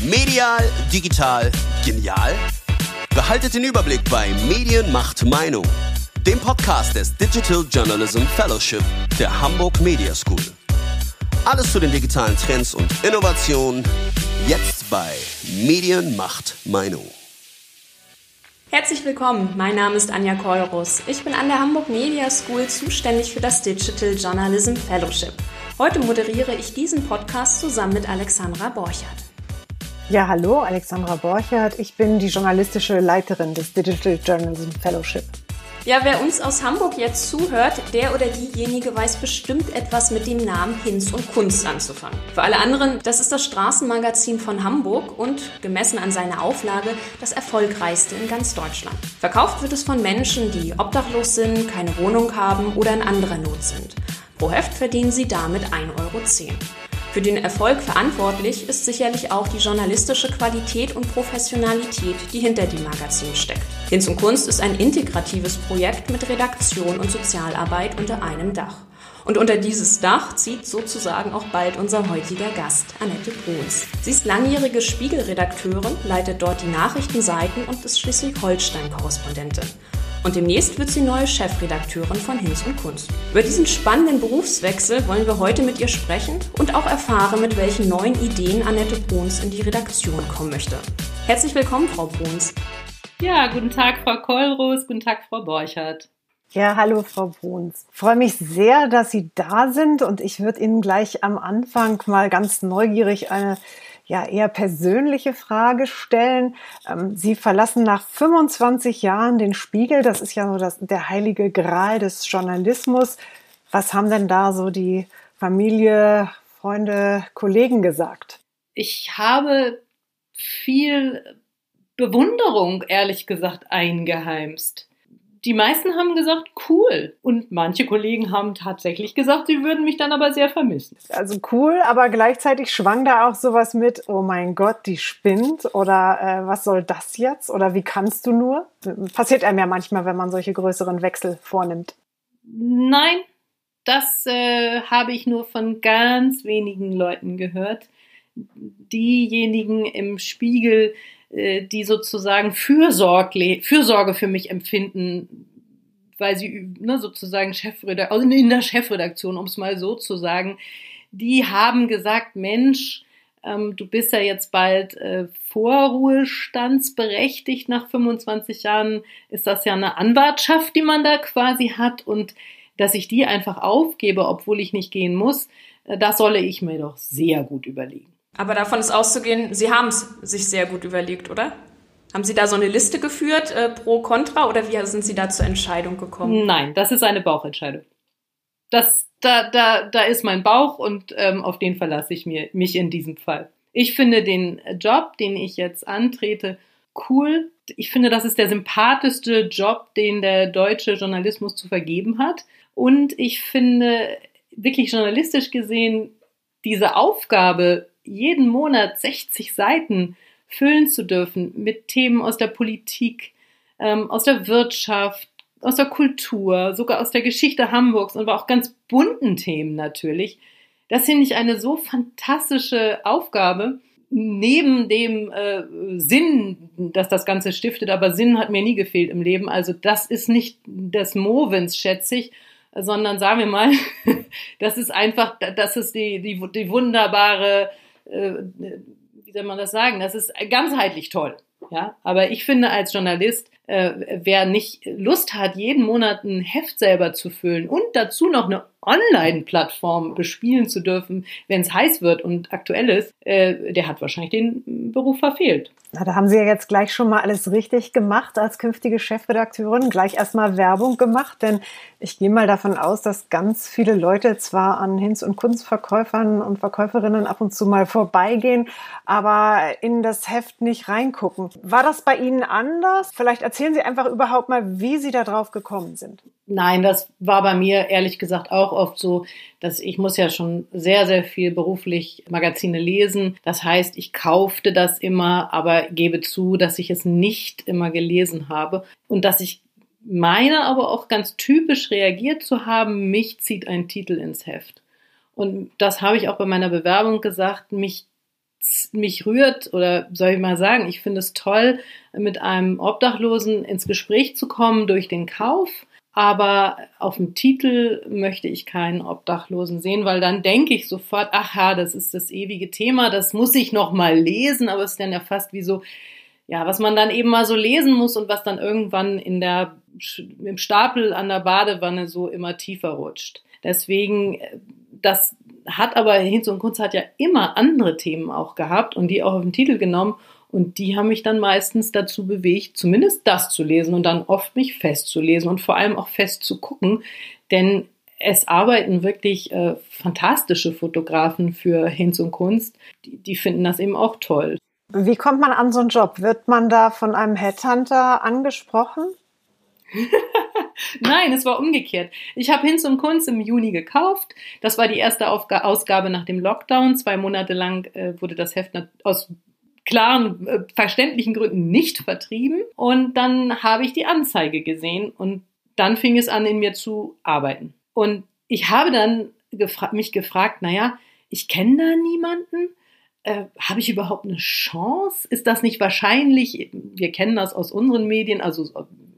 Medial, digital, genial? Behaltet den Überblick bei Medien macht Meinung, dem Podcast des Digital Journalism Fellowship der Hamburg Media School. Alles zu den digitalen Trends und Innovationen jetzt bei Medien macht Meinung. Herzlich willkommen, mein Name ist Anja Keurus. Ich bin an der Hamburg Media School zuständig für das Digital Journalism Fellowship. Heute moderiere ich diesen Podcast zusammen mit Alexandra Borchert. Ja, hallo, Alexandra Borchert. Ich bin die journalistische Leiterin des Digital Journalism Fellowship. Ja, wer uns aus Hamburg jetzt zuhört, der oder diejenige weiß bestimmt etwas mit dem Namen Hinz und Kunst anzufangen. Für alle anderen, das ist das Straßenmagazin von Hamburg und, gemessen an seiner Auflage, das erfolgreichste in ganz Deutschland. Verkauft wird es von Menschen, die obdachlos sind, keine Wohnung haben oder in anderer Not sind. Pro Heft verdienen sie damit 1,10 Euro. Für den Erfolg verantwortlich ist sicherlich auch die journalistische Qualität und Professionalität, die hinter dem Magazin steckt. Hinz und Kunst ist ein integratives Projekt mit Redaktion und Sozialarbeit unter einem Dach. Und unter dieses Dach zieht sozusagen auch bald unser heutiger Gast, Annette Bruns. Sie ist langjährige Spiegelredakteurin, leitet dort die Nachrichtenseiten und ist Schleswig-Holstein-Korrespondentin. Und demnächst wird sie neue Chefredakteurin von Hinz und Kunst. Über diesen spannenden Berufswechsel wollen wir heute mit ihr sprechen und auch erfahren, mit welchen neuen Ideen Annette Bruns in die Redaktion kommen möchte. Herzlich willkommen, Frau Bruns. Ja, guten Tag, Frau Kollroos, guten Tag, Frau Borchert. Ja, hallo Frau Bruns. Ich freue mich sehr, dass Sie da sind und ich würde Ihnen gleich am Anfang mal ganz neugierig eine ja eher persönliche Frage stellen. Ähm, Sie verlassen nach 25 Jahren den Spiegel. Das ist ja so das, der heilige Gral des Journalismus. Was haben denn da so die Familie, Freunde, Kollegen gesagt? Ich habe viel Bewunderung, ehrlich gesagt, eingeheimst die meisten haben gesagt, cool. Und manche Kollegen haben tatsächlich gesagt, sie würden mich dann aber sehr vermissen. Also cool, aber gleichzeitig schwang da auch sowas mit, oh mein Gott, die spinnt oder äh, was soll das jetzt oder wie kannst du nur? Passiert einem ja manchmal, wenn man solche größeren Wechsel vornimmt. Nein, das äh, habe ich nur von ganz wenigen Leuten gehört. Diejenigen im Spiegel, die sozusagen Fürsorge, Fürsorge für mich empfinden, weil sie ne, sozusagen Chefredaktion, also in der Chefredaktion, um es mal so zu sagen, die haben gesagt, Mensch, ähm, du bist ja jetzt bald äh, vorruhestandsberechtigt nach 25 Jahren, ist das ja eine Anwartschaft, die man da quasi hat und dass ich die einfach aufgebe, obwohl ich nicht gehen muss, äh, das solle ich mir doch sehr gut überlegen. Aber davon ist auszugehen, Sie haben es sich sehr gut überlegt, oder? Haben Sie da so eine Liste geführt, äh, pro, contra, oder wie sind Sie da zur Entscheidung gekommen? Nein, das ist eine Bauchentscheidung. Das, da, da, da ist mein Bauch und ähm, auf den verlasse ich mir, mich in diesem Fall. Ich finde den Job, den ich jetzt antrete, cool. Ich finde, das ist der sympathischste Job, den der deutsche Journalismus zu vergeben hat. Und ich finde, wirklich journalistisch gesehen, diese Aufgabe jeden Monat 60 Seiten füllen zu dürfen mit Themen aus der Politik, ähm, aus der Wirtschaft, aus der Kultur, sogar aus der Geschichte Hamburgs und aber auch ganz bunten Themen natürlich. Das finde ich eine so fantastische Aufgabe. Neben dem äh, Sinn, dass das Ganze stiftet, aber Sinn hat mir nie gefehlt im Leben. Also das ist nicht des Movens, schätze ich, sondern sagen wir mal, das ist einfach, das ist die, die, die wunderbare wie soll man das sagen? Das ist ganzheitlich toll. Ja, aber ich finde als Journalist, äh, wer nicht Lust hat, jeden Monat ein Heft selber zu füllen und dazu noch eine Online-Plattform bespielen zu dürfen, wenn es heiß wird und aktuell ist, äh, der hat wahrscheinlich den Beruf verfehlt. Na, da haben Sie ja jetzt gleich schon mal alles richtig gemacht als künftige Chefredakteurin, gleich erstmal Werbung gemacht, denn ich gehe mal davon aus, dass ganz viele Leute zwar an Hinz- und Kunstverkäufern und Verkäuferinnen ab und zu mal vorbeigehen, aber in das Heft nicht reingucken. War das bei Ihnen anders? Vielleicht erzählen Sie einfach überhaupt mal, wie Sie da drauf gekommen sind. Nein, das war bei mir ehrlich gesagt auch oft so, dass ich muss ja schon sehr, sehr viel beruflich Magazine lesen. Das heißt, ich kaufte das immer, aber gebe zu, dass ich es nicht immer gelesen habe und dass ich meine aber auch ganz typisch reagiert zu haben, mich zieht ein Titel ins Heft. Und das habe ich auch bei meiner Bewerbung gesagt, mich mich rührt oder soll ich mal sagen, ich finde es toll, mit einem Obdachlosen ins Gespräch zu kommen durch den Kauf. Aber auf dem Titel möchte ich keinen Obdachlosen sehen, weil dann denke ich sofort, ach ja, das ist das ewige Thema, das muss ich noch mal lesen, aber es ist dann ja fast wie so, ja, was man dann eben mal so lesen muss und was dann irgendwann in der, im Stapel an der Badewanne so immer tiefer rutscht. Deswegen, das hat aber Hinz und Kunst hat ja immer andere Themen auch gehabt und die auch auf den Titel genommen. Und die haben mich dann meistens dazu bewegt, zumindest das zu lesen und dann oft mich festzulesen und vor allem auch fest zu gucken. Denn es arbeiten wirklich äh, fantastische Fotografen für Hinz und Kunst. Die, die finden das eben auch toll. Wie kommt man an so einen Job? Wird man da von einem Headhunter angesprochen? Nein, es war umgekehrt. Ich habe Hinz und Kunz im Juni gekauft. Das war die erste Aufga Ausgabe nach dem Lockdown. Zwei Monate lang äh, wurde das Heft aus klaren, äh, verständlichen Gründen nicht vertrieben. Und dann habe ich die Anzeige gesehen und dann fing es an, in mir zu arbeiten. Und ich habe dann gefra mich gefragt, naja, ich kenne da niemanden. Äh, habe ich überhaupt eine Chance? Ist das nicht wahrscheinlich? Wir kennen das aus unseren Medien, also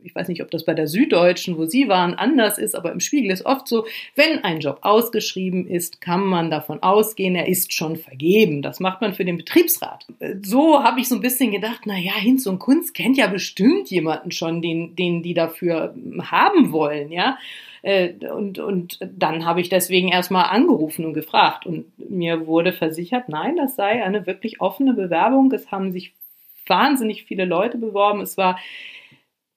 ich weiß nicht, ob das bei der Süddeutschen, wo Sie waren, anders ist, aber im Spiegel ist oft so, wenn ein Job ausgeschrieben ist, kann man davon ausgehen, er ist schon vergeben. Das macht man für den Betriebsrat. So habe ich so ein bisschen gedacht, na ja, Hinz und Kunst kennt ja bestimmt jemanden schon, den, den die dafür haben wollen, ja. Äh, und, und dann habe ich deswegen erstmal angerufen und gefragt. Und mir wurde versichert, nein, das sei eine wirklich offene Bewerbung. Es haben sich wahnsinnig viele Leute beworben. Es war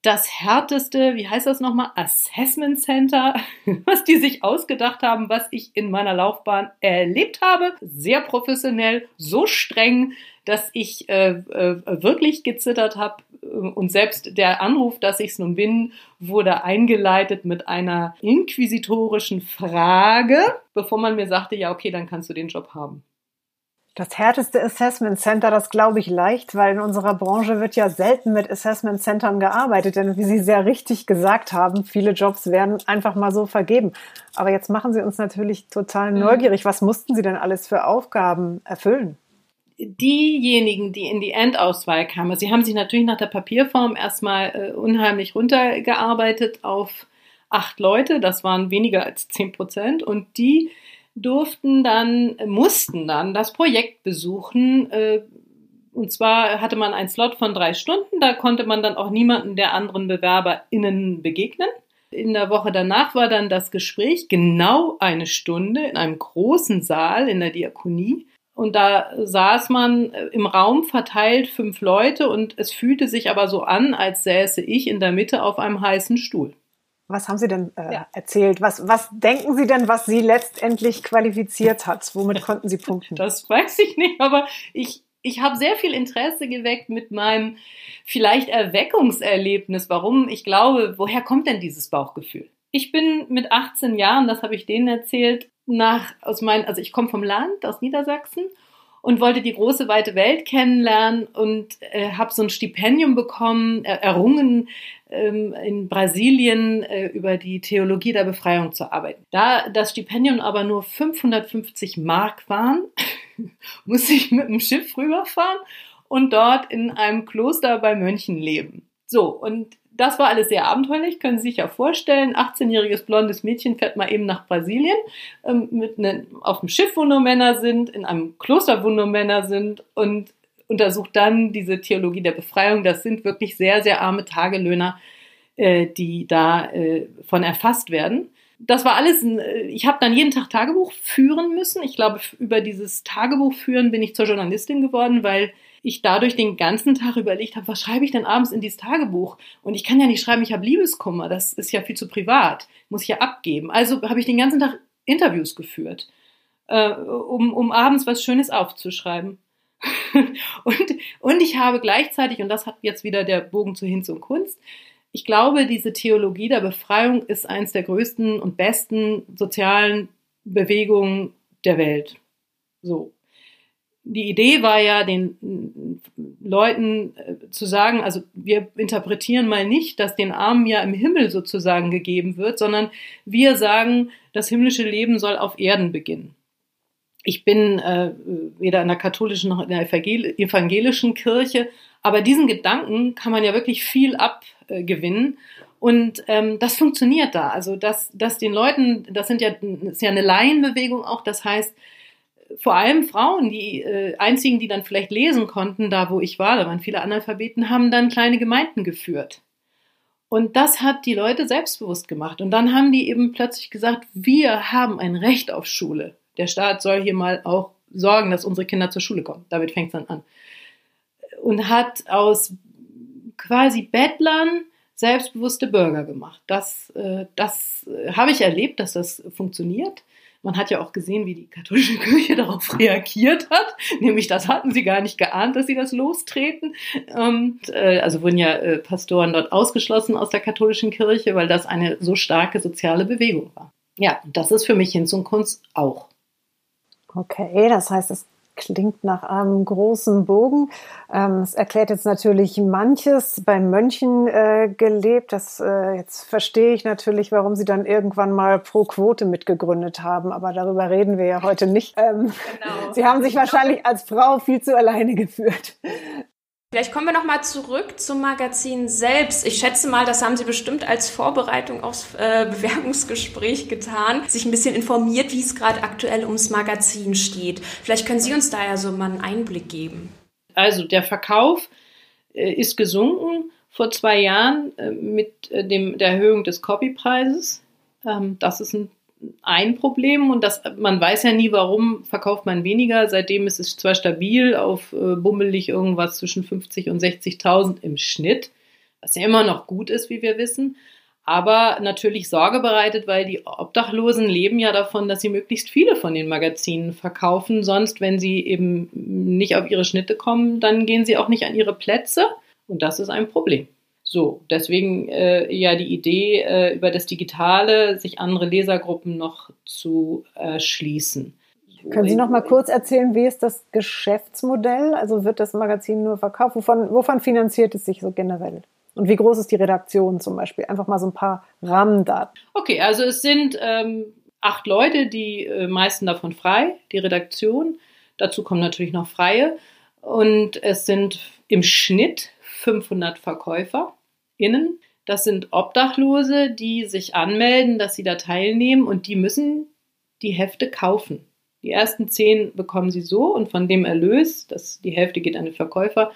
das härteste, wie heißt das nochmal, Assessment Center, was die sich ausgedacht haben, was ich in meiner Laufbahn erlebt habe. Sehr professionell, so streng, dass ich äh, äh, wirklich gezittert habe. Und selbst der Anruf, dass ich es nun bin, wurde eingeleitet mit einer inquisitorischen Frage, bevor man mir sagte, ja, okay, dann kannst du den Job haben. Das härteste Assessment Center, das glaube ich leicht, weil in unserer Branche wird ja selten mit Assessment Centern gearbeitet, denn wie Sie sehr richtig gesagt haben, viele Jobs werden einfach mal so vergeben. Aber jetzt machen Sie uns natürlich total mhm. neugierig. Was mussten Sie denn alles für Aufgaben erfüllen? diejenigen, die in die Endauswahl kamen, Sie haben sich natürlich nach der Papierform erstmal äh, unheimlich runtergearbeitet auf acht Leute, das waren weniger als zehn Prozent, und die durften dann, mussten dann das Projekt besuchen. Äh, und zwar hatte man einen Slot von drei Stunden, da konnte man dann auch niemanden der anderen BewerberInnen begegnen. In der Woche danach war dann das Gespräch genau eine Stunde in einem großen Saal in der Diakonie. Und da saß man äh, im Raum verteilt fünf Leute und es fühlte sich aber so an, als säße ich in der Mitte auf einem heißen Stuhl. Was haben Sie denn äh, ja. erzählt? Was, was denken Sie denn, was Sie letztendlich qualifiziert hat? Womit konnten Sie punkten? Das weiß ich nicht, aber ich, ich habe sehr viel Interesse geweckt mit meinem vielleicht Erweckungserlebnis. Warum? Ich glaube, woher kommt denn dieses Bauchgefühl? Ich bin mit 18 Jahren, das habe ich denen erzählt, nach aus meinen, also ich komme vom Land, aus Niedersachsen und wollte die große weite Welt kennenlernen und äh, habe so ein Stipendium bekommen, äh, errungen in Brasilien äh, über die Theologie der Befreiung zu arbeiten. Da das Stipendium aber nur 550 Mark waren, musste ich mit dem Schiff rüberfahren und dort in einem Kloster bei Mönchen leben. So, und das war alles sehr abenteuerlich, können Sie sich ja vorstellen. 18-jähriges blondes Mädchen fährt mal eben nach Brasilien ähm, mit ne, auf dem Schiff, wo nur Männer sind, in einem Kloster, wo nur Männer sind und untersucht dann diese Theologie der Befreiung. Das sind wirklich sehr, sehr arme Tagelöhner, äh, die da äh, von erfasst werden. Das war alles, äh, ich habe dann jeden Tag Tagebuch führen müssen. Ich glaube, über dieses Tagebuch führen bin ich zur Journalistin geworden, weil ich dadurch den ganzen Tag überlegt habe, was schreibe ich denn abends in dieses Tagebuch? Und ich kann ja nicht schreiben, ich habe Liebeskummer, das ist ja viel zu privat, muss ich ja abgeben. Also habe ich den ganzen Tag Interviews geführt, äh, um, um abends was Schönes aufzuschreiben. und, und ich habe gleichzeitig, und das hat jetzt wieder der Bogen zu Hinz und Kunst, ich glaube, diese Theologie der Befreiung ist eines der größten und besten sozialen Bewegungen der Welt. So die Idee war ja, den Leuten äh, zu sagen, also wir interpretieren mal nicht, dass den Armen ja im Himmel sozusagen gegeben wird, sondern wir sagen, das himmlische Leben soll auf Erden beginnen. Ich bin äh, weder in der katholischen noch in der evangelischen Kirche, aber diesen Gedanken kann man ja wirklich viel abgewinnen. Und ähm, das funktioniert da. Also dass, dass den Leuten, das sind ja, das ist ja eine Laienbewegung auch, das heißt, vor allem Frauen, die äh, einzigen, die dann vielleicht lesen konnten, da wo ich war, da waren viele Analphabeten, haben dann kleine Gemeinden geführt. Und das hat die Leute selbstbewusst gemacht. Und dann haben die eben plötzlich gesagt, wir haben ein Recht auf Schule. Der Staat soll hier mal auch sorgen, dass unsere Kinder zur Schule kommen. Damit fängt es dann an. Und hat aus quasi Bettlern selbstbewusste Bürger gemacht. Das, äh, das äh, habe ich erlebt, dass das funktioniert. Man hat ja auch gesehen, wie die katholische Kirche darauf reagiert hat. Nämlich, das hatten sie gar nicht geahnt, dass sie das lostreten. Und, äh, also wurden ja äh, Pastoren dort ausgeschlossen aus der katholischen Kirche, weil das eine so starke soziale Bewegung war. Ja, das ist für mich Hinz und Kunst auch. Okay, das heißt, es klingt nach einem großen Bogen. Ähm, es erklärt jetzt natürlich manches bei Mönchen äh, gelebt. Das äh, jetzt verstehe ich natürlich, warum Sie dann irgendwann mal pro Quote mitgegründet haben. Aber darüber reden wir ja heute nicht. Ähm, genau. Sie haben sich wahrscheinlich als Frau viel zu alleine geführt. Vielleicht kommen wir noch mal zurück zum Magazin selbst. Ich schätze mal, das haben Sie bestimmt als Vorbereitung aufs äh, Bewerbungsgespräch getan, sich ein bisschen informiert, wie es gerade aktuell ums Magazin steht. Vielleicht können Sie uns da ja so mal einen Einblick geben. Also der Verkauf äh, ist gesunken vor zwei Jahren äh, mit äh, dem, der Erhöhung des Copypreises. Ähm, das ist ein ein Problem und das, man weiß ja nie, warum verkauft man weniger. Seitdem ist es zwar stabil auf äh, bummelig irgendwas zwischen 50 und 60.000 im Schnitt, was ja immer noch gut ist, wie wir wissen, aber natürlich Sorge bereitet, weil die Obdachlosen leben ja davon, dass sie möglichst viele von den Magazinen verkaufen. Sonst, wenn sie eben nicht auf ihre Schnitte kommen, dann gehen sie auch nicht an ihre Plätze und das ist ein Problem. So, deswegen äh, ja die Idee, äh, über das Digitale sich andere Lesergruppen noch zu erschließen. So, Können Sie noch mal kurz erzählen, wie ist das Geschäftsmodell? Also wird das Magazin nur verkauft? Wovon, wovon finanziert es sich so generell? Und wie groß ist die Redaktion zum Beispiel? Einfach mal so ein paar Rahmendaten. Okay, also es sind ähm, acht Leute, die äh, meisten davon frei, die Redaktion. Dazu kommen natürlich noch freie. Und es sind im Schnitt 500 Verkäufer. Innen. Das sind Obdachlose, die sich anmelden, dass sie da teilnehmen und die müssen die Hefte kaufen. Die ersten zehn bekommen sie so und von dem Erlös, das, die Hälfte geht an den Verkäufer,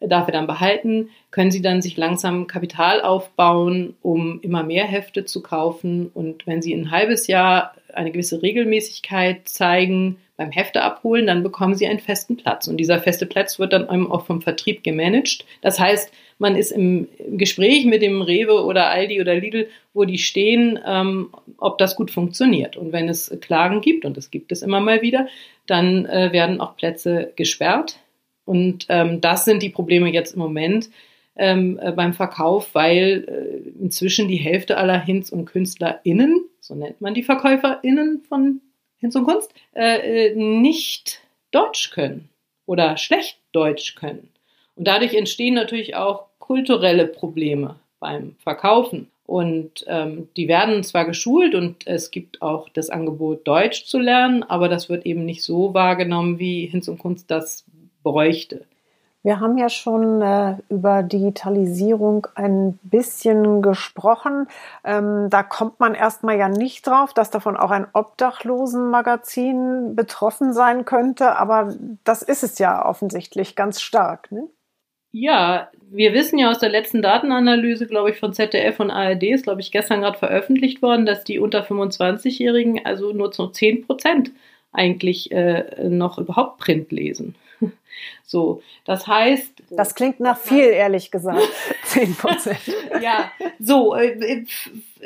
darf er dann behalten, können sie dann sich langsam Kapital aufbauen, um immer mehr Hefte zu kaufen. Und wenn sie ein halbes Jahr eine gewisse Regelmäßigkeit zeigen beim Hefte abholen, dann bekommen sie einen festen Platz. Und dieser feste Platz wird dann auch vom Vertrieb gemanagt. Das heißt, man ist im Gespräch mit dem Rewe oder Aldi oder Lidl, wo die stehen, ähm, ob das gut funktioniert. Und wenn es Klagen gibt, und das gibt es immer mal wieder, dann äh, werden auch Plätze gesperrt. Und ähm, das sind die Probleme jetzt im Moment ähm, äh, beim Verkauf, weil äh, inzwischen die Hälfte aller Hinz- und KünstlerInnen, so nennt man die VerkäuferInnen von Hinz und Kunst, äh, äh nicht Deutsch können oder schlecht Deutsch können. Und dadurch entstehen natürlich auch kulturelle Probleme beim Verkaufen. Und ähm, die werden zwar geschult und es gibt auch das Angebot, Deutsch zu lernen, aber das wird eben nicht so wahrgenommen, wie Hinz und Kunst das bräuchte. Wir haben ja schon äh, über Digitalisierung ein bisschen gesprochen. Ähm, da kommt man erstmal ja nicht drauf, dass davon auch ein Obdachlosenmagazin betroffen sein könnte, aber das ist es ja offensichtlich ganz stark. Ne? Ja, wir wissen ja aus der letzten Datenanalyse, glaube ich, von ZDF und ARD, ist, glaube ich, gestern gerade veröffentlicht worden, dass die unter 25-Jährigen also nur zu 10 Prozent eigentlich äh, noch überhaupt Print lesen. So, das heißt. Das klingt nach viel, ehrlich gesagt. 10 Prozent. ja, so, äh,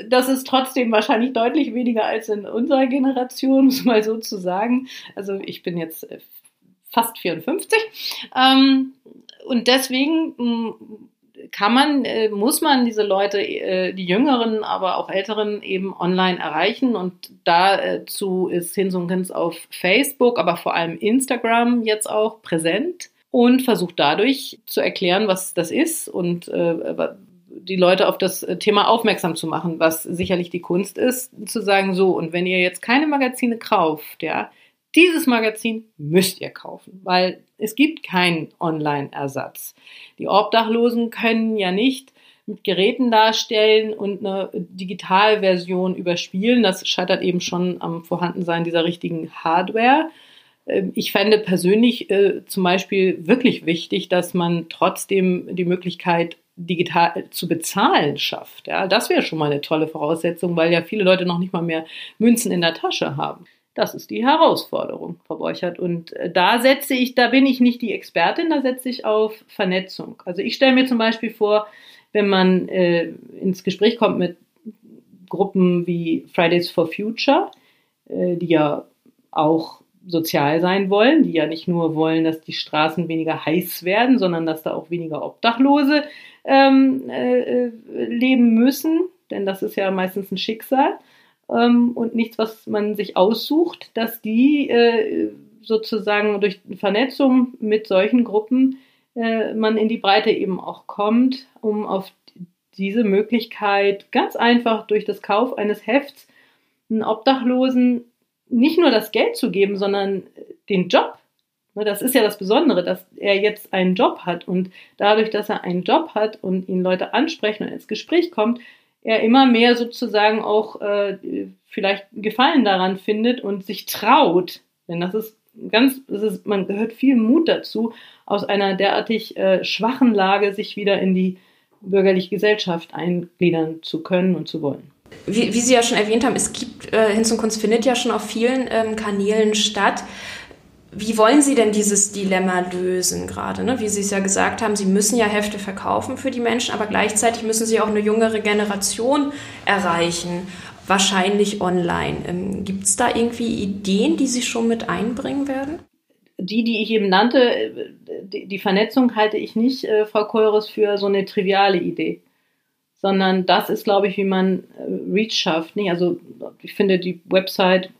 das ist trotzdem wahrscheinlich deutlich weniger als in unserer Generation, muss mal so zu sagen. Also, ich bin jetzt äh, fast 54. Ähm, und deswegen mm, kann man, äh, muss man diese Leute, äh, die Jüngeren, aber auch Älteren eben online erreichen. Und dazu ist Hinsunkens auf Facebook, aber vor allem Instagram jetzt auch präsent und versucht dadurch zu erklären, was das ist und äh, die Leute auf das Thema aufmerksam zu machen, was sicherlich die Kunst ist, zu sagen, so, und wenn ihr jetzt keine Magazine kauft, ja, Dieses Magazin müsst ihr kaufen, weil es gibt keinen Online-Ersatz. Die Obdachlosen können ja nicht mit Geräten darstellen und eine Digitalversion überspielen. Das scheitert eben schon am Vorhandensein dieser richtigen Hardware. Ähm, ich fände persönlich äh, zum Beispiel wirklich wichtig, dass man trotzdem die Möglichkeit digital zu bezahlen schafft. Ja, das wäre schon mal eine tolle Voraussetzung, weil ja viele Leute noch nicht mal mehr Münzen in der Tasche haben. Das ist die Herausforderung, Frau Borchert. Und äh, da setze ich, da bin ich nicht die Expertin, da setze ich auf Vernetzung. Also ich stelle mir zum Beispiel vor, wenn man äh, ins Gespräch kommt mit Gruppen wie Fridays for Future, äh, die ja auch sozial sein wollen, die ja nicht nur wollen, dass die Straßen weniger heiß werden, sondern dass da auch weniger Obdachlose ähm, äh, leben müssen, denn das ist ja meistens ein Schicksal ähm, und nichts, was man sich aussucht, dass die äh, sozusagen durch Vernetzung mit solchen Gruppen äh, man in die Breite eben auch kommt, um auf diese Möglichkeit ganz einfach durch das Kauf eines Hefts einen Obdachlosen nicht nur das Geld zu geben, sondern den Job. Ne, das ist ja das Besondere, dass er jetzt einen Job hat und dadurch, dass er einen Job hat und ihn Leute ansprechen und ins Gespräch kommt, er immer mehr sozusagen auch äh, vielleicht Gefallen daran findet und sich traut. Denn das ist ganz, das ist, man gehört viel Mut dazu, aus einer derartig äh, schwachen Lage sich wieder in die bürgerliche Gesellschaft eingliedern zu können und zu wollen. Wie, wie Sie ja schon erwähnt haben, es gibt, äh, Hinz und Kunst findet ja schon auf vielen ähm, Kanälen statt. Wie wollen Sie denn dieses Dilemma lösen gerade? Ne? Wie Sie es ja gesagt haben, Sie müssen ja Hefte verkaufen für die Menschen, aber gleichzeitig müssen Sie auch eine jüngere Generation erreichen, wahrscheinlich online. Ähm, Gibt es da irgendwie Ideen, die Sie schon mit einbringen werden? Die, die ich eben nannte, äh, die, Vernetzung halte ich nicht, äh, Frau Keures, für so eine triviale Idee sondern das ist, glaube ich, wie man äh, Reach schafft. Nicht? Also ich finde die Website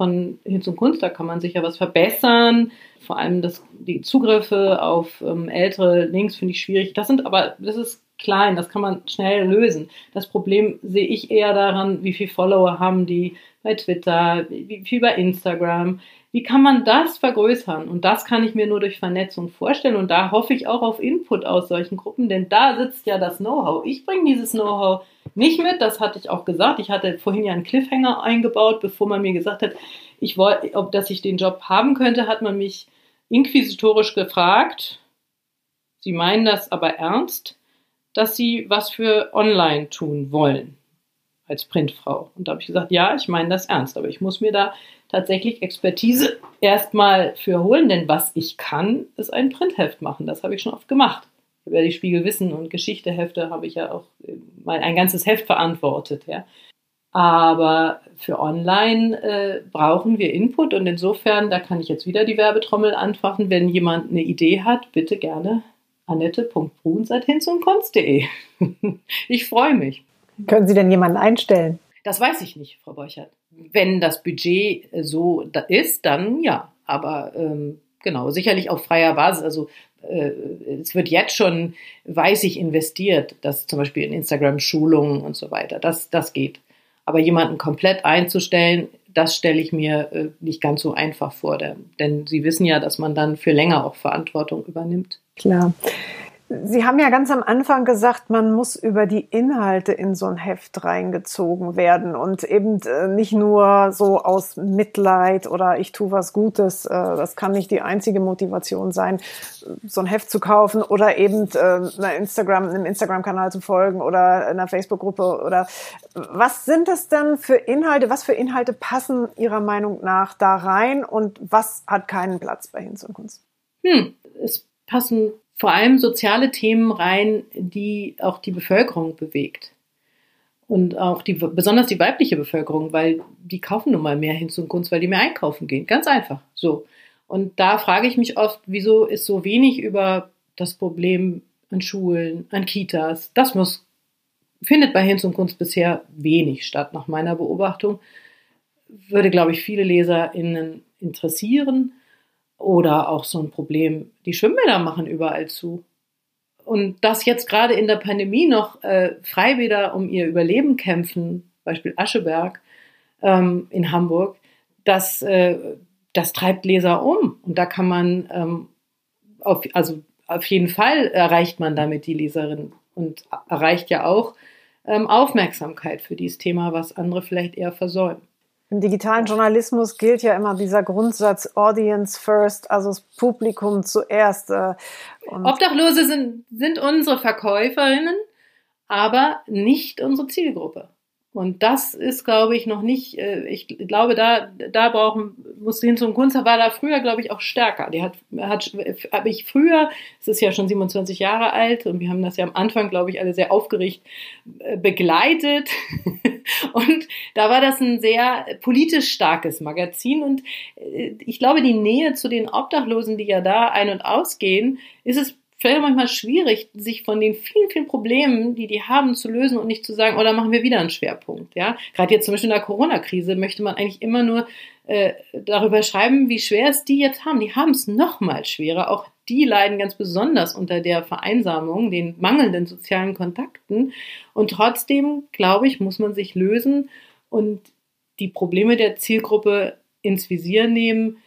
von Hinz und Kunst, da kann man sicher was verbessern. Vor allem das, die Zugriffe auf ähm, ältere Links finde ich schwierig. Das sind aber, das ist klein, das kann man schnell lösen. Das Problem sehe ich eher daran, wie viele Follower haben die bei Twitter, wie viel bei Instagram. Wie kann man das vergrößern? Und das kann ich mir nur durch Vernetzung vorstellen. Und da hoffe ich auch auf Input aus solchen Gruppen, denn da sitzt ja das Know-how. Ich bringe dieses Know-how nicht mit, das hatte ich auch gesagt. Ich hatte vorhin ja einen Cliffhanger eingebaut, bevor man mir gesagt hat, ich wollte, ob dass ich den Job haben könnte, hat man mich inquisitorisch gefragt. Sie meinen das aber ernst, dass Sie was für online tun wollen als Printfrau. Und da habe ich gesagt, ja, ich meine das ernst, aber ich muss mir da tatsächlich Expertise erstmal für holen, denn was ich kann, ist ein Printheft machen. Das habe ich schon oft gemacht. Über die Spiegelwissen und Geschichtehefte habe ich ja auch äh, mal ein ganzes Heft verantwortet. Ja. Aber für online äh, brauchen wir Input und insofern, da kann ich jetzt wieder die Werbetrommel anfachen. Wenn jemand eine Idee hat, bitte gerne annette.bruns.hinzundkunst.de. ich freue mich. Können Sie denn jemanden einstellen? Das weiß ich nicht, Frau Borchert. Wenn das Budget so ist, dann ja. Aber ähm, genau, sicherlich auf freier Basis. Also äh, es wird jetzt schon, weiß ich, investiert, dass zum Beispiel in Instagram-Schulungen und so weiter. Das, das geht. Aber jemanden komplett einzustellen, das stelle ich mir äh, nicht ganz so einfach vor. Denn Sie wissen ja, dass man dann für länger auch Verantwortung übernimmt. Klar. Sie haben ja ganz am Anfang gesagt, man muss über die Inhalte in so ein Heft reingezogen werden und eben äh, nicht nur so aus Mitleid oder ich tue was Gutes. Äh, das kann nicht die einzige Motivation sein, so ein Heft zu kaufen oder eben äh, einer Instagram, einem Instagram-Kanal zu folgen oder einer Facebook-Gruppe oder was sind das denn für Inhalte? Was für Inhalte passen Ihrer Meinung nach da rein und was hat keinen Platz bei Hinz und Kunst? Hm, es passen vor allem soziale Themen rein, die auch die Bevölkerung bewegt. Und auch die, besonders die weibliche Bevölkerung, weil die kaufen nun mal mehr Hinz und Kunst, weil die mehr einkaufen gehen. Ganz einfach. So. Und da frage ich mich oft, wieso ist so wenig über das Problem an Schulen, an Kitas. Das muss, findet bei Hinz und Kunst bisher wenig statt, nach meiner Beobachtung. Würde, glaube ich, viele LeserInnen interessieren. Oder auch so ein Problem, die Schwimmbäder machen überall zu. Und dass jetzt gerade in der Pandemie noch äh, Freibäder um ihr Überleben kämpfen, Beispiel Ascheberg ähm, in Hamburg, das, äh, das treibt Leser um. Und da kann man, ähm, auf, also auf jeden Fall erreicht man damit die Leserin und erreicht ja auch ähm, Aufmerksamkeit für dieses Thema, was andere vielleicht eher versäumen. Im digitalen Journalismus gilt ja immer dieser Grundsatz Audience first, also das Publikum zuerst. Äh, Obdachlose sind, sind unsere Verkäuferinnen, aber nicht unsere Zielgruppe. Und das ist, glaube ich, noch nicht, äh, ich glaube, da, da brauchen, muss hin zum Kunst, war da früher, glaube ich, auch stärker. Die hat, hat, habe ich früher, es ist ja schon 27 Jahre alt und wir haben das ja am Anfang, glaube ich, alle sehr aufgeregt äh, begleitet. und da war das ein sehr politisch starkes Magazin und äh, ich glaube, die Nähe zu den Obdachlosen, die ja da ein- und ausgehen, ist es vielleicht manchmal schwierig, sich von den vielen, vielen Problemen, die die haben, zu lösen und nicht zu sagen, oh, da machen wir wieder einen Schwerpunkt. Ja, gerade jetzt zum Beispiel in der Corona-Krise möchte man eigentlich immer nur äh, darüber schreiben, wie schwer es die jetzt haben. Die haben es noch mal schwerer. Auch die leiden ganz besonders unter der Vereinsamung, den mangelnden sozialen Kontakten. Und trotzdem, glaube ich, muss man sich lösen und die Probleme der Zielgruppe ins Visier nehmen,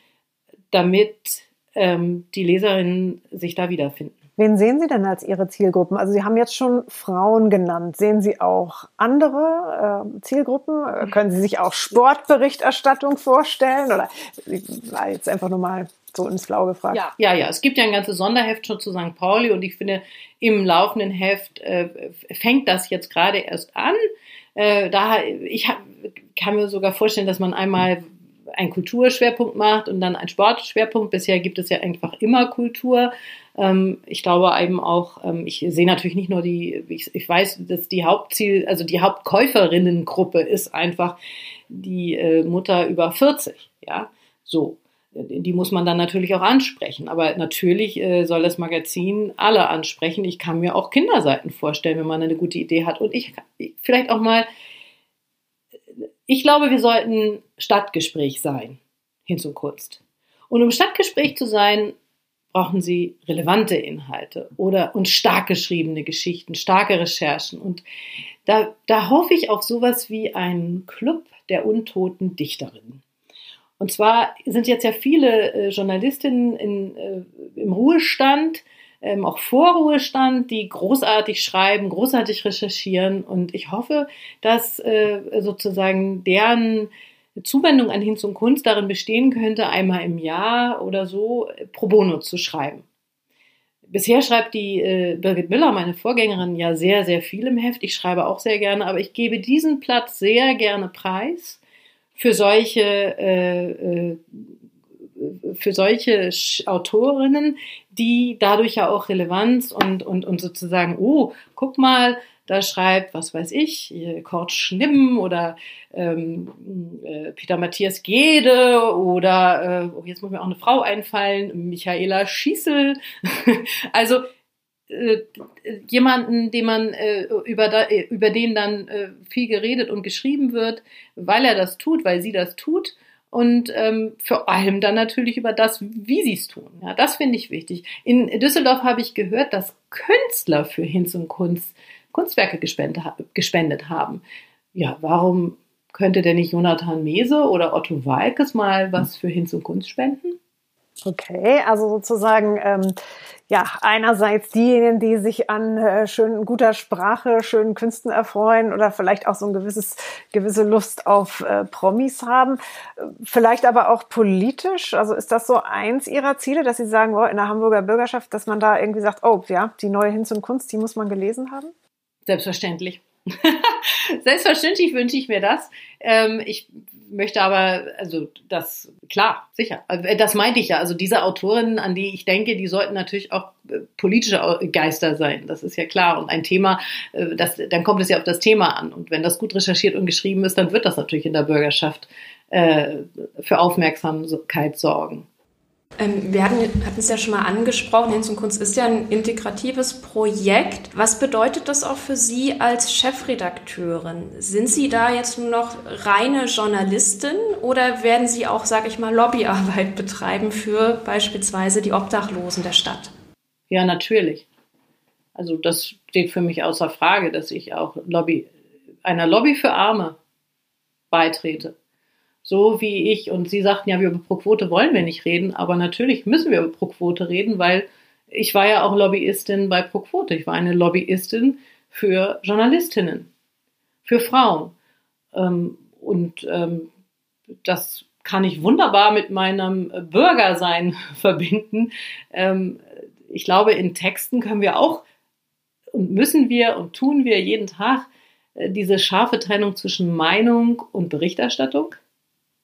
damit ähm, die Leserinnen sich da wiederfinden. Wen sehen Sie denn als Ihre Zielgruppen? Also Sie haben jetzt schon Frauen genannt. Sehen Sie auch andere äh, Zielgruppen? Äh, können Sie sich auch Sportberichterstattung vorstellen? Oder war jetzt einfach nur mal so ins Blaue gefragt. Ja, ja, ja. Es gibt ja ein ganzes Sonderheft schon zu St. Pauli und ich finde, im laufenden Heft äh, fängt das jetzt gerade erst an. Äh, da ich hab, kann mir sogar vorstellen, dass man einmal einen Kulturschwerpunkt macht und dann einen Sportschwerpunkt. Bisher gibt es ja einfach immer Kultur. Ähm, ich glaube eben auch, ähm, ich sehe natürlich nicht nur die, ich, ich, weiß, dass die Hauptziel, also die Hauptkäuferinnengruppe ist einfach die äh, Mutter über 40, ja, so. Die muss man dann natürlich auch ansprechen. Aber natürlich äh, soll das Magazin alle ansprechen. Ich kann mir auch Kinderseiten vorstellen, wenn man eine gute Idee hat. Und ich vielleicht auch mal, ich glaube, wir sollten Stadtgespräch sein, hin zur Kunst. Und um Stadtgespräch zu sein, brauchen sie relevante Inhalte oder und stark geschriebene Geschichten, starke Recherchen. Und da, da hoffe ich auf sowas wie einen Club der untoten Dichterinnen. Und zwar sind jetzt ja viele äh, Journalistinnen in, äh, im Ruhestand, ähm, auch Vorruhestand, die großartig schreiben, großartig recherchieren. Und ich hoffe, dass äh, sozusagen deren Zuwendung an Hinz und Kunst darin bestehen könnte, einmal im Jahr oder so pro bono zu schreiben. Bisher schreibt die äh, Birgit Müller, meine Vorgängerin, ja sehr, sehr viel im Heft. Ich schreibe auch sehr gerne, aber ich gebe diesen Platz sehr gerne preis für solche, äh, äh, für solche Autorinnen, die dadurch ja auch Relevanz und, und, und sozusagen, oh, guck mal, da schreibt, was weiß ich, Kurt Schnimm oder ähm, äh, Peter Matthias Gede oder, äh, oh, jetzt muss mir auch eine Frau einfallen, Michaela Schießel. also äh, jemanden, den man äh, über, da, über den dann äh, viel geredet und geschrieben wird, weil er das tut, weil sie das tut und ähm, vor allem dann natürlich über das, wie sie es tun. Ja, das finde ich wichtig. In Düsseldorf habe ich gehört, dass Künstler für Hinz und Kunst Kunstwerke gespendet, gespendet haben. Ja, warum könnte denn nicht Jonathan Mese oder Otto Walkes mal was für Hinz und Kunst spenden? Okay, also sozusagen, ähm, ja, einerseits diejenigen, die sich an äh, schön guter Sprache, schönen Künsten erfreuen oder vielleicht auch so ein gewisses, gewisse Lust auf äh, Promis haben. Vielleicht aber auch politisch. Also ist das so eins Ihrer Ziele, dass Sie sagen, oh, in der Hamburger Bürgerschaft, dass man da irgendwie sagt, oh, ja, die neue Hinz und Kunst, die muss man gelesen haben? Selbstverständlich. Selbstverständlich wünsche ich mir das. Ähm, ich möchte aber, also das, klar, sicher. Äh, das meinte ich ja. Also diese Autorinnen, an die ich denke, die sollten natürlich auch äh, politische Geister sein. Das ist ja klar. Und ein Thema, äh, das, dann kommt es ja auf das Thema an. Und wenn das gut recherchiert und geschrieben ist, dann wird das natürlich in der Bürgerschaft äh, für Aufmerksamkeit sorgen. Ähm, wir hatten, es ja schon mal angesprochen, Hinz und Kunst ist ja ein integratives Projekt. Was bedeutet das auch für Sie als Chefredakteurin? Sind Sie da jetzt nur noch reine Journalistin oder werden Sie auch, sage ich mal, Lobbyarbeit betreiben für beispielsweise die Obdachlosen der Stadt? Ja, natürlich. Also das steht für mich außer Frage, dass ich auch Lobby, einer Lobby für Arme beitrete. So wie ich, und Sie sagten ja, über Pro-Quote wollen wir nicht reden, aber natürlich müssen wir über Pro-Quote reden, weil ich war ja auch Lobbyistin bei Pro-Quote. Ich war eine Lobbyistin für Journalistinnen, für Frauen. Ähm, und ähm, das kann ich wunderbar mit meinem Bürgersein verbinden. Ähm, ich glaube, in Texten können wir auch und müssen wir und tun wir jeden Tag äh, diese scharfe Trennung zwischen Meinung und Berichterstattung,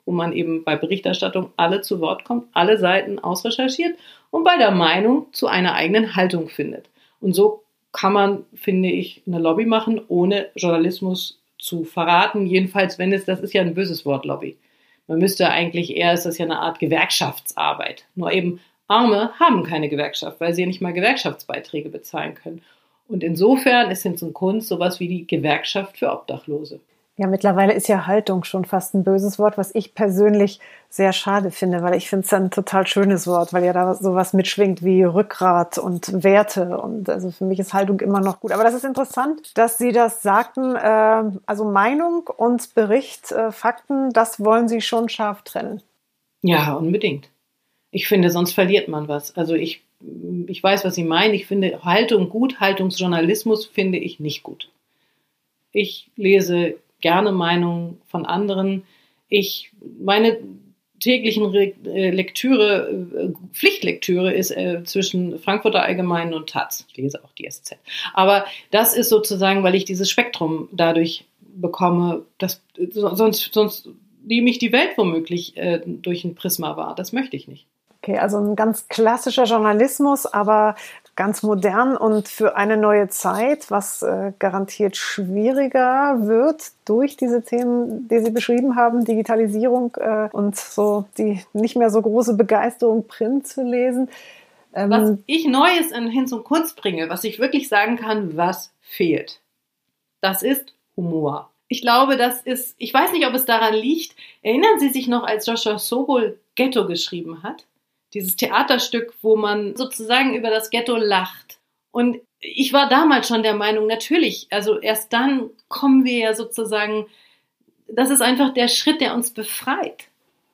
wo man eben bei Berichterstattung alle zu Wort kommt, alle Seiten ausrecherchiert und bei der Meinung zu einer eigenen Haltung findet. Und so kann man, finde ich, eine Lobby machen, ohne Journalismus zu verraten. Jedenfalls, wenn es, das ist ja ein böses Wort, Lobby. Man müsste eigentlich eher, ist das ja eine Art Gewerkschaftsarbeit. Nur eben Arme haben keine Gewerkschaft, weil sie ja nicht mal Gewerkschaftsbeiträge bezahlen können. Und insofern ist Hinz und Kunst sowas wie die Gewerkschaft für Obdachlose. Ja, mittlerweile ist ja Haltung schon fast ein böses Wort, was ich persönlich sehr schade finde, weil ich finde es ein total schönes Wort, weil ja da sowas mitschwingt wie Rückgrat und Werte. Und also für mich ist Haltung immer noch gut. Aber das ist interessant, dass Sie das sagten. Äh, also Meinung und Bericht, äh, Fakten, das wollen Sie schon scharf trennen. Ja, unbedingt. Ich finde, sonst verliert man was. Also ich, ich weiß, was Sie meinen. Ich finde Haltung gut, Haltungsjournalismus finde ich nicht gut. Ich lese gerne Meinungen von anderen. Ich, meine täglichen Re äh, Lektüre, äh, Pflichtlektüre ist äh, zwischen Frankfurter Allgemeinen und Taz. Ich lese auch die SZ. Aber das ist sozusagen, weil ich dieses Spektrum dadurch bekomme, dass sonst, sonst nehme ich die Welt womöglich äh, durch ein Prisma wahr. Das möchte ich nicht. Okay, also ein ganz klassischer Journalismus, aber ganz modern und für eine neue Zeit, was äh, garantiert schwieriger wird durch diese Themen, die Sie beschrieben haben, Digitalisierung äh, und so die nicht mehr so große Begeisterung, Print zu lesen. Ähm, was ich Neues in Hinz und Kunst bringe, was ich wirklich sagen kann, was fehlt, das ist Humor. Ich glaube, das ist, ich weiß nicht, ob es daran liegt. Erinnern Sie sich noch, als Joshua Sobol Ghetto geschrieben hat? Dieses Theaterstück, wo man sozusagen über das Ghetto lacht. Und ich war damals schon der Meinung, natürlich, also erst dann kommen wir ja sozusagen, das ist einfach der Schritt, der uns befreit,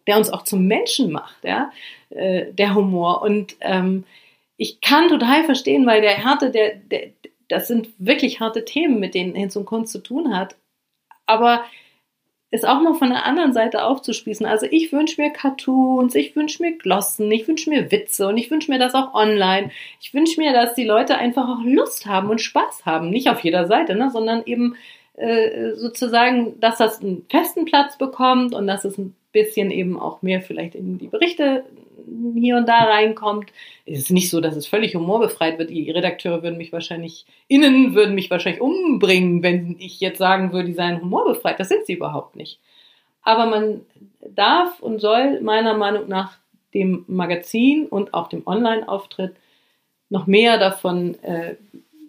der uns auch zum Menschen macht, ja, äh, der Humor. Und ähm, ich kann total verstehen, weil der Härte, der, der, das sind wirklich harte Themen, mit denen Hinz und Kunst zu tun hat. Aber es auch mal von der anderen Seite aufzuspießen. Also ich wünsche mir Cartoons, ich wünsche mir Glossen, ich wünsche mir Witze und ich wünsche mir das auch online. Ich wünsche mir, dass die Leute einfach auch Lust haben und Spaß haben. Nicht auf jeder Seite, ne, sondern eben äh, sozusagen, dass das einen festen Platz bekommt und dass es ein bisschen eben auch mehr vielleicht in die Berichte hier und da reinkommt. Es ist nicht so, dass es völlig humorbefreit wird. Die Redakteure würden mich wahrscheinlich, innen würden mich wahrscheinlich umbringen, wenn ich jetzt sagen würde, die seien humorbefreit. Das sind sie überhaupt nicht. Aber man darf und soll meiner Meinung nach dem Magazin und auch dem Online-Auftritt noch mehr davon äh,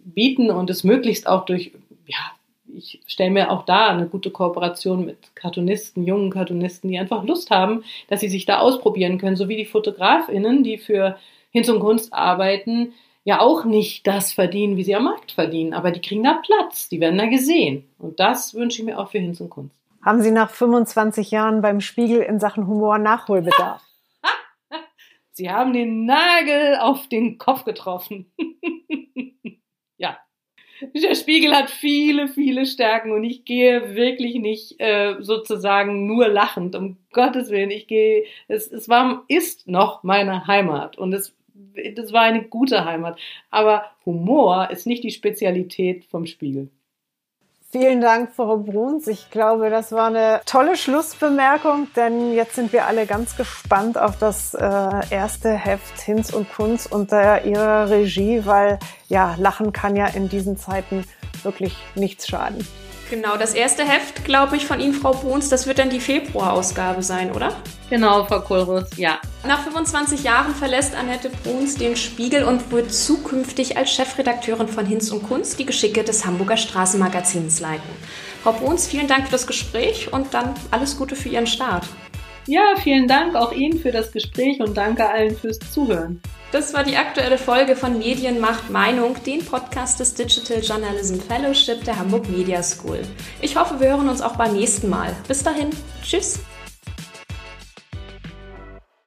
bieten und es möglichst auch durch ja, ich stelle mir auch da eine gute Kooperation mit Cartoonisten, jungen Cartoonisten, die einfach Lust haben, dass sie sich da ausprobieren können, so wie die FotografInnen, die für Hinz und Kunst arbeiten, ja auch nicht das verdienen, wie sie am Markt verdienen, aber die kriegen da Platz, die werden da gesehen. Und das wünsche ich mir auch für Hinz und Kunst. Haben Sie nach 25 Jahren beim Spiegel in Sachen Humor Nachholbedarf? Sie haben den Nagel auf den Kopf getroffen. Der Spiegel hat viele, viele Stärken und ich gehe wirklich nicht äh, sozusagen nur lachend, um Gottes Willen. Ich gehe, es, es war, ist noch meine Heimat und es, das war eine gute Heimat. Aber Humor ist nicht die Spezialität vom Spiegel. Vielen Dank, Frau Bruns. Ich glaube, das war eine tolle Schlussbemerkung, denn jetzt sind wir alle ganz gespannt auf das äh, erste Heft Hinz und Kunz unter Ihrer Regie, weil ja, Lachen kann ja in diesen Zeiten wirklich nichts schaden. Genau, das erste Heft, glaube ich, von Ihnen, Frau Bruns, das wird dann die Februarausgabe sein, oder? Genau, Frau Kohlruss, ja. Nach 25 Jahren verlässt Annette Bruns den Spiegel und wird zukünftig als Chefredakteurin von Hinz und Kunst die Geschicke des Hamburger Straßenmagazins leiten. Frau Bruns, vielen Dank für das Gespräch und dann alles Gute für Ihren Start. Ja, vielen Dank auch Ihnen für das Gespräch und danke allen fürs Zuhören. Das war die aktuelle Folge von Medienmacht Meinung, den Podcast des Digital Journalism Fellowship der Hamburg Media School. Ich hoffe, wir hören uns auch beim nächsten Mal. Bis dahin, tschüss.